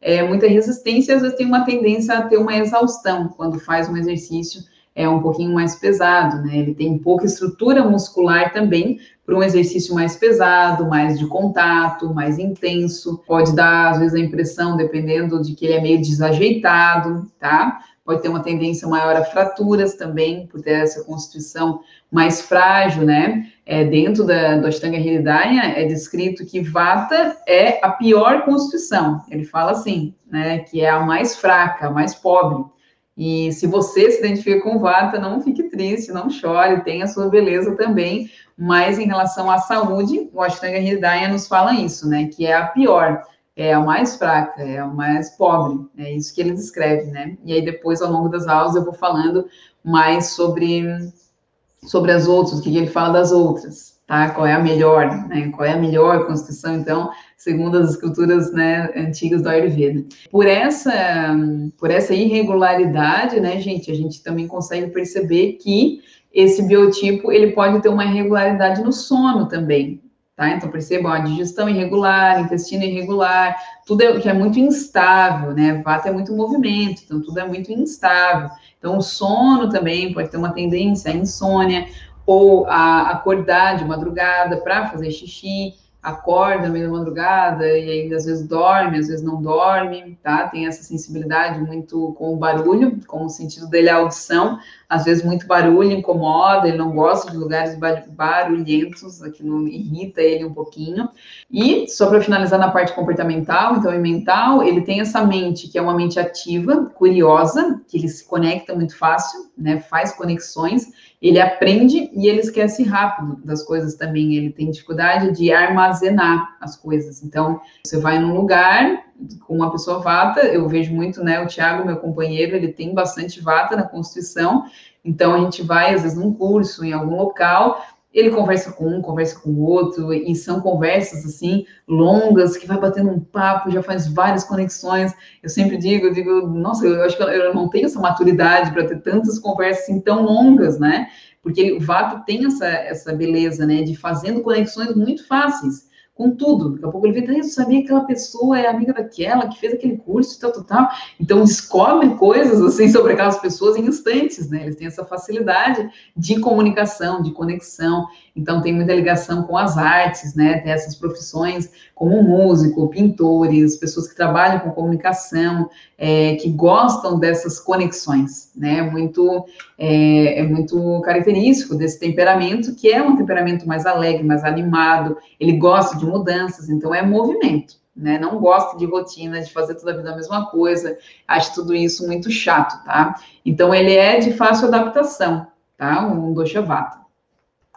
é, muita resistência. Às vezes tem uma tendência a ter uma exaustão quando faz um exercício é um pouquinho mais pesado, né? Ele tem pouca estrutura muscular também para um exercício mais pesado, mais de contato, mais intenso. Pode dar, às vezes, a impressão, dependendo de que ele é meio desajeitado, tá? Pode ter uma tendência maior a fraturas também, por ter essa constituição mais frágil, né? É, dentro da, do Ashtanga Hridaya é descrito que Vata é a pior constituição. Ele fala assim, né? Que é a mais fraca, a mais pobre. E se você se identifica com Vata, não fique triste, não chore, tem a sua beleza também. Mas em relação à saúde, o Ashtanga Hridaya nos fala isso, né? Que é a pior. é a mais fraca, é a mais pobre, é isso que ele descreve, né? E aí depois, ao longo das aulas, eu vou falando mais sobre, sobre as outras, o que ele fala das outras, tá? Qual é a melhor, né? Qual é a melhor constituição, então, segundo as escrituras, né, antigas do Ayurveda. Por essa, por essa irregularidade, né, gente, a gente também consegue perceber que esse biotipo, ele pode ter uma irregularidade no sono também, Tá? Então, percebam, a digestão irregular, intestino irregular, tudo é, que é muito instável, né? Vata é muito movimento, então tudo é muito instável. Então, o sono também pode ter uma tendência à insônia, ou a acordar de madrugada para fazer xixi, acorda meio da madrugada e ainda às vezes dorme, às vezes não dorme, tá? Tem essa sensibilidade muito com o barulho, com o sentido dele a audição, às vezes muito barulho incomoda, ele não gosta de lugares barulhentos, aquilo irrita ele um pouquinho. E só para finalizar na parte comportamental, então mental, ele tem essa mente que é uma mente ativa, curiosa, que ele se conecta muito fácil, né? Faz conexões ele aprende e ele esquece rápido das coisas também. Ele tem dificuldade de armazenar as coisas. Então, você vai num lugar com uma pessoa vata, eu vejo muito, né? O Thiago, meu companheiro, ele tem bastante vata na Constituição. Então, a gente vai, às vezes, num curso, em algum local, ele conversa com um, conversa com o outro, e são conversas assim longas que vai batendo um papo, já faz várias conexões. Eu sempre digo, eu digo, nossa, eu acho que eu não tenho essa maturidade para ter tantas conversas assim tão longas, né? Porque o Vato tem essa, essa beleza, né, de fazendo conexões muito fáceis com tudo. Daqui a pouco ele vê, eu sabia que aquela pessoa é amiga daquela, que fez aquele curso e tal, tal, tal. Então, descobre coisas, assim, sobre aquelas pessoas em instantes, né? Eles têm essa facilidade de comunicação, de conexão. Então, tem muita ligação com as artes, né? Tem essas profissões como músico, pintores, pessoas que trabalham com comunicação, é, que gostam dessas conexões, né? Muito, é, é, muito característico desse temperamento, que é um temperamento mais alegre, mais animado, ele gosta de mudanças, então é movimento. Né, não gosta de rotina, de fazer toda a vida a mesma coisa, acha tudo isso muito chato, tá? Então, ele é de fácil adaptação, tá? Um Doshavata.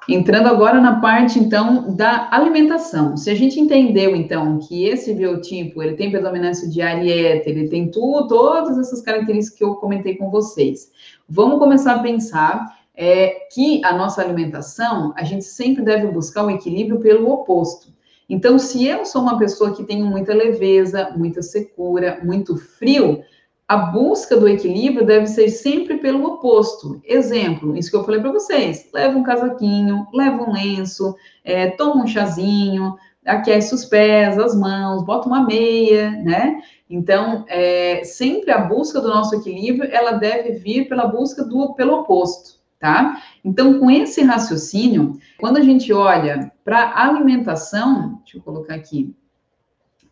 Entrando agora na parte, então, da alimentação. Se a gente entendeu, então, que esse biotipo, ele tem predominância de arieta, ele tem tudo, todas essas características que eu comentei com vocês. Vamos começar a pensar é, que a nossa alimentação, a gente sempre deve buscar o equilíbrio pelo oposto. Então, se eu sou uma pessoa que tem muita leveza, muita secura, muito frio, a busca do equilíbrio deve ser sempre pelo oposto. Exemplo, isso que eu falei para vocês: leva um casaquinho, leva um lenço, é, toma um chazinho, aquece os pés, as mãos, bota uma meia, né? Então, é, sempre a busca do nosso equilíbrio, ela deve vir pela busca do pelo oposto, tá? Então, com esse raciocínio, quando a gente olha para a alimentação, deixa eu colocar aqui,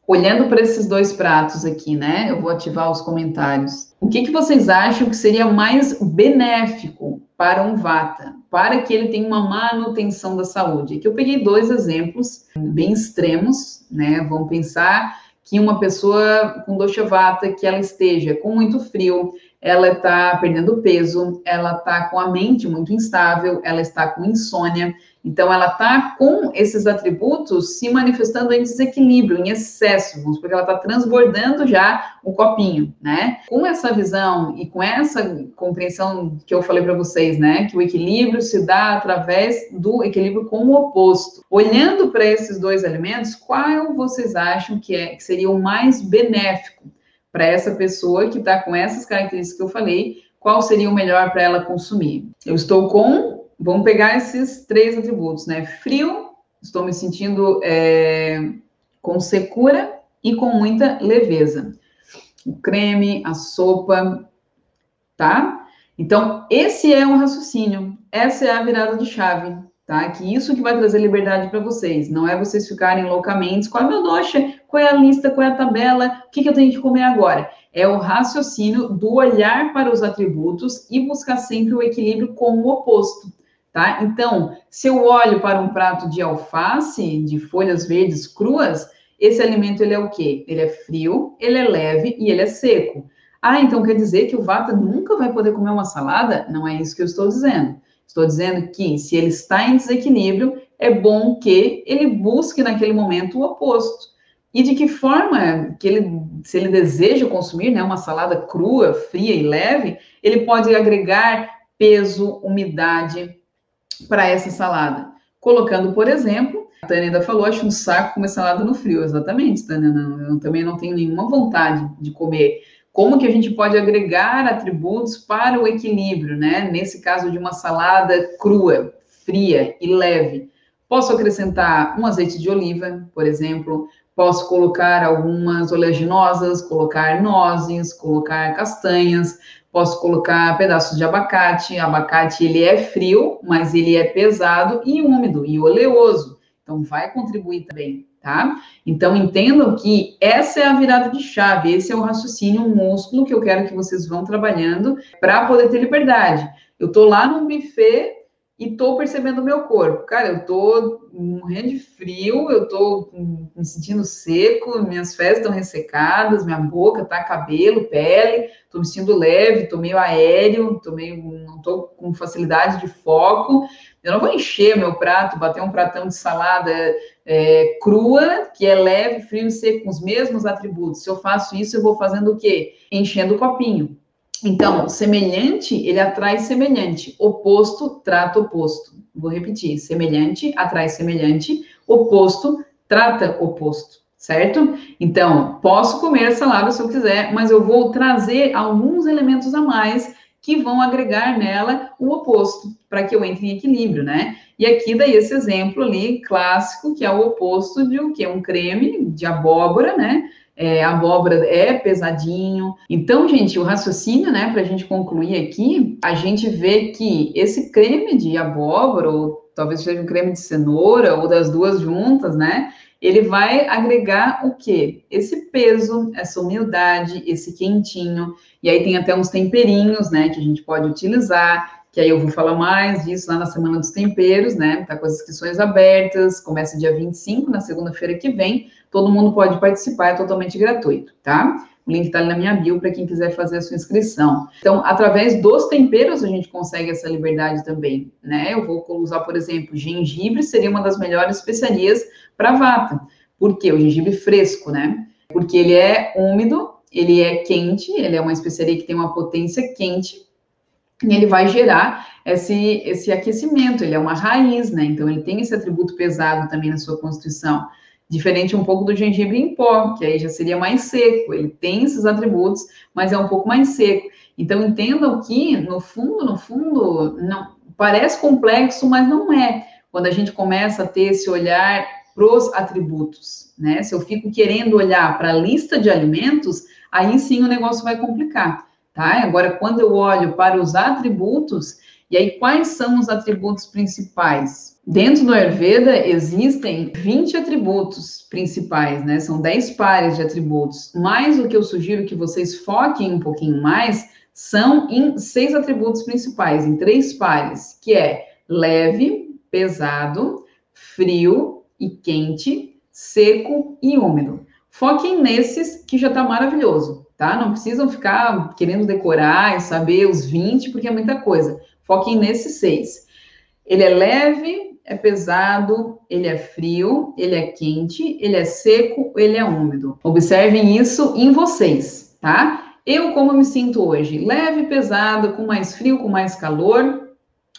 olhando para esses dois pratos aqui, né? Eu vou ativar os comentários. O que, que vocês acham que seria mais benéfico para um vata, para que ele tenha uma manutenção da saúde? Aqui eu peguei dois exemplos bem extremos, né? Vamos pensar que uma pessoa com dosha vata que ela esteja com muito frio, ela está perdendo peso, ela está com a mente muito instável, ela está com insônia, então, ela está com esses atributos se manifestando em desequilíbrio, em excesso, vamos porque ela está transbordando já o copinho, né? Com essa visão e com essa compreensão que eu falei para vocês, né? Que o equilíbrio se dá através do equilíbrio com o oposto. Olhando para esses dois elementos, qual vocês acham que, é, que seria o mais benéfico para essa pessoa que está com essas características que eu falei? Qual seria o melhor para ela consumir? Eu estou com Vamos pegar esses três atributos, né? Frio, estou me sentindo é, com secura e com muita leveza. O creme, a sopa, tá? Então, esse é um raciocínio, essa é a virada de chave, tá? Que isso que vai trazer liberdade para vocês, não é vocês ficarem loucamente, qual é meu doxa, qual é a lista, qual é a tabela, o que, que eu tenho que comer agora? É o raciocínio do olhar para os atributos e buscar sempre o equilíbrio com o oposto tá? Então, se eu olho para um prato de alface, de folhas verdes cruas, esse alimento ele é o quê? Ele é frio, ele é leve e ele é seco. Ah, então quer dizer que o vata nunca vai poder comer uma salada? Não é isso que eu estou dizendo. Estou dizendo que se ele está em desequilíbrio, é bom que ele busque naquele momento o oposto. e de que forma que ele, se ele deseja consumir né, uma salada crua, fria e leve, ele pode agregar peso, umidade para essa salada. Colocando, por exemplo, a Tânia ainda falou, acho um saco comer salada no frio. Exatamente, Tânia, não, eu também não tenho nenhuma vontade de comer. Como que a gente pode agregar atributos para o equilíbrio, né? Nesse caso de uma salada crua, fria e leve. Posso acrescentar um azeite de oliva, por exemplo, Posso colocar algumas oleaginosas, colocar nozes, colocar castanhas, posso colocar pedaços de abacate. Abacate ele é frio, mas ele é pesado e úmido e oleoso. Então vai contribuir também, tá? Então entendam que essa é a virada de chave, esse é o raciocínio um músculo que eu quero que vocês vão trabalhando para poder ter liberdade. Eu tô lá num buffet e tô percebendo o meu corpo. Cara, eu tô morrendo de frio, eu tô me sentindo seco, minhas fezes estão ressecadas, minha boca tá cabelo, pele, tô me sentindo leve, tô meio aéreo, tô meio, não tô com facilidade de foco. Eu não vou encher meu prato, bater um pratão de salada é, crua, que é leve, frio e seco, com os mesmos atributos. Se eu faço isso, eu vou fazendo o quê? Enchendo o copinho. Então, semelhante, ele atrai semelhante, oposto trata oposto. Vou repetir: semelhante atrai semelhante, oposto trata oposto, certo? Então, posso comer salada se eu quiser, mas eu vou trazer alguns elementos a mais que vão agregar nela o oposto, para que eu entre em equilíbrio, né? E aqui daí esse exemplo ali clássico, que é o oposto de o que? Um creme de abóbora, né? é, abóbora é pesadinho. Então, gente, o raciocínio, né, para a gente concluir aqui, a gente vê que esse creme de abóbora, ou talvez seja um creme de cenoura, ou das duas juntas, né, ele vai agregar o quê? Esse peso, essa humildade, esse quentinho. E aí tem até uns temperinhos, né, que a gente pode utilizar que aí eu vou falar mais disso lá na Semana dos Temperos, né? Tá com as inscrições abertas, começa dia 25, na segunda-feira que vem. Todo mundo pode participar, é totalmente gratuito, tá? O link tá ali na minha bio para quem quiser fazer a sua inscrição. Então, através dos temperos, a gente consegue essa liberdade também, né? Eu vou usar, por exemplo, gengibre seria uma das melhores especiarias para vata. Por quê? O gengibre fresco, né? Porque ele é úmido, ele é quente, ele é uma especiaria que tem uma potência quente, e ele vai gerar esse, esse aquecimento, ele é uma raiz, né? Então, ele tem esse atributo pesado também na sua constituição, diferente um pouco do gengibre em pó, que aí já seria mais seco, ele tem esses atributos, mas é um pouco mais seco. Então, entendam que, no fundo, no fundo, não parece complexo, mas não é. Quando a gente começa a ter esse olhar para os atributos, né? Se eu fico querendo olhar para a lista de alimentos, aí sim o negócio vai complicar tá? Agora, quando eu olho para os atributos, e aí quais são os atributos principais? Dentro do Ayurveda existem 20 atributos principais, né? São 10 pares de atributos. Mas o que eu sugiro que vocês foquem um pouquinho mais são em seis atributos principais, em três pares, que é leve, pesado, frio e quente, seco e úmido. Foquem nesses que já está maravilhoso tá? Não precisam ficar querendo decorar e saber os 20, porque é muita coisa. Foquem nesses seis. Ele é leve, é pesado, ele é frio, ele é quente, ele é seco, ele é úmido. Observem isso em vocês, tá? Eu, como me sinto hoje? Leve, pesado, com mais frio, com mais calor,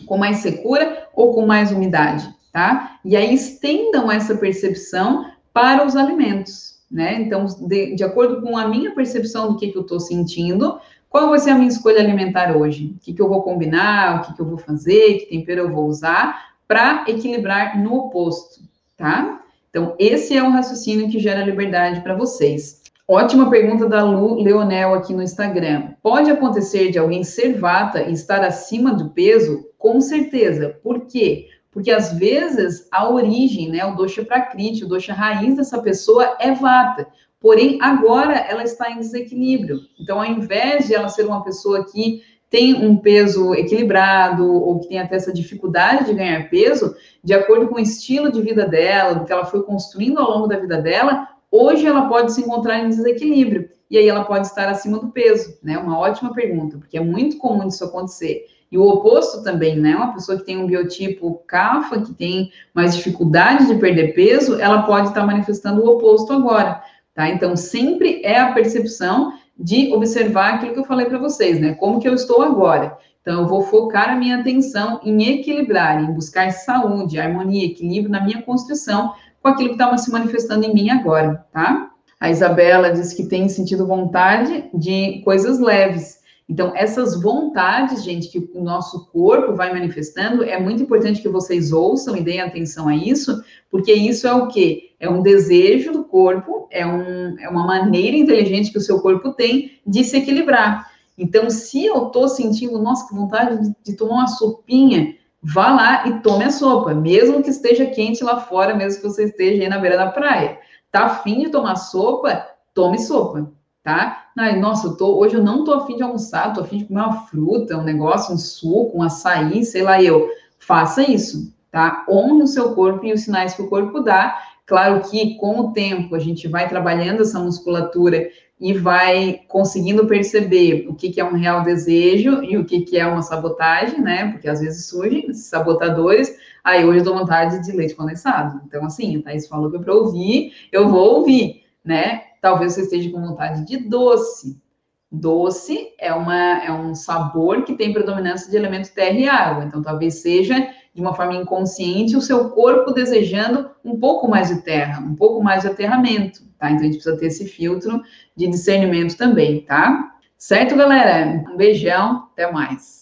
com mais secura ou com mais umidade, tá? E aí estendam essa percepção para os alimentos né? Então, de, de acordo com a minha percepção do que, que eu estou sentindo, qual vai ser a minha escolha alimentar hoje? O que, que eu vou combinar, o que, que eu vou fazer, que tempero eu vou usar, para equilibrar no oposto, tá? Então, esse é o raciocínio que gera liberdade para vocês. Ótima pergunta da Lu Leonel aqui no Instagram. Pode acontecer de alguém ser vata e estar acima do peso? Com certeza. Por quê? Porque às vezes a origem, né, o dosha prakriti, o dosha raiz dessa pessoa é vata. Porém, agora ela está em desequilíbrio. Então, ao invés de ela ser uma pessoa que tem um peso equilibrado ou que tem até essa dificuldade de ganhar peso, de acordo com o estilo de vida dela, do que ela foi construindo ao longo da vida dela, hoje ela pode se encontrar em desequilíbrio e aí ela pode estar acima do peso, né? Uma ótima pergunta, porque é muito comum isso acontecer. E o oposto também, né? Uma pessoa que tem um biotipo CAFA, que tem mais dificuldade de perder peso, ela pode estar manifestando o oposto agora, tá? Então, sempre é a percepção de observar aquilo que eu falei para vocês, né? Como que eu estou agora. Então, eu vou focar a minha atenção em equilibrar, em buscar saúde, harmonia, equilíbrio na minha construção com aquilo que estava se manifestando em mim agora, tá? A Isabela disse que tem sentido vontade de coisas leves. Então, essas vontades, gente, que o nosso corpo vai manifestando, é muito importante que vocês ouçam e deem atenção a isso, porque isso é o quê? É um desejo do corpo, é, um, é uma maneira inteligente que o seu corpo tem de se equilibrar. Então, se eu estou sentindo, nossa, que vontade de, de tomar uma sopinha, vá lá e tome a sopa, mesmo que esteja quente lá fora, mesmo que você esteja aí na beira da praia. Tá afim de tomar sopa? Tome sopa tá? Ai, nossa, eu tô, hoje eu não tô afim de almoçar, tô afim de comer uma fruta, um negócio, um suco, um açaí, sei lá eu. Faça isso, tá? Honre o seu corpo e os sinais que o corpo dá. Claro que com o tempo a gente vai trabalhando essa musculatura e vai conseguindo perceber o que, que é um real desejo e o que, que é uma sabotagem, né? Porque às vezes surgem sabotadores. Aí hoje eu dou vontade de leite condensado. Então, assim, a Thaís falou que é para ouvir, eu vou ouvir, né? Talvez você esteja com vontade de doce. Doce é, uma, é um sabor que tem predominância de elementos terra e água, então talvez seja de uma forma inconsciente o seu corpo desejando um pouco mais de terra, um pouco mais de aterramento, tá? Então a gente precisa ter esse filtro de discernimento também, tá? Certo, galera? Um beijão, até mais.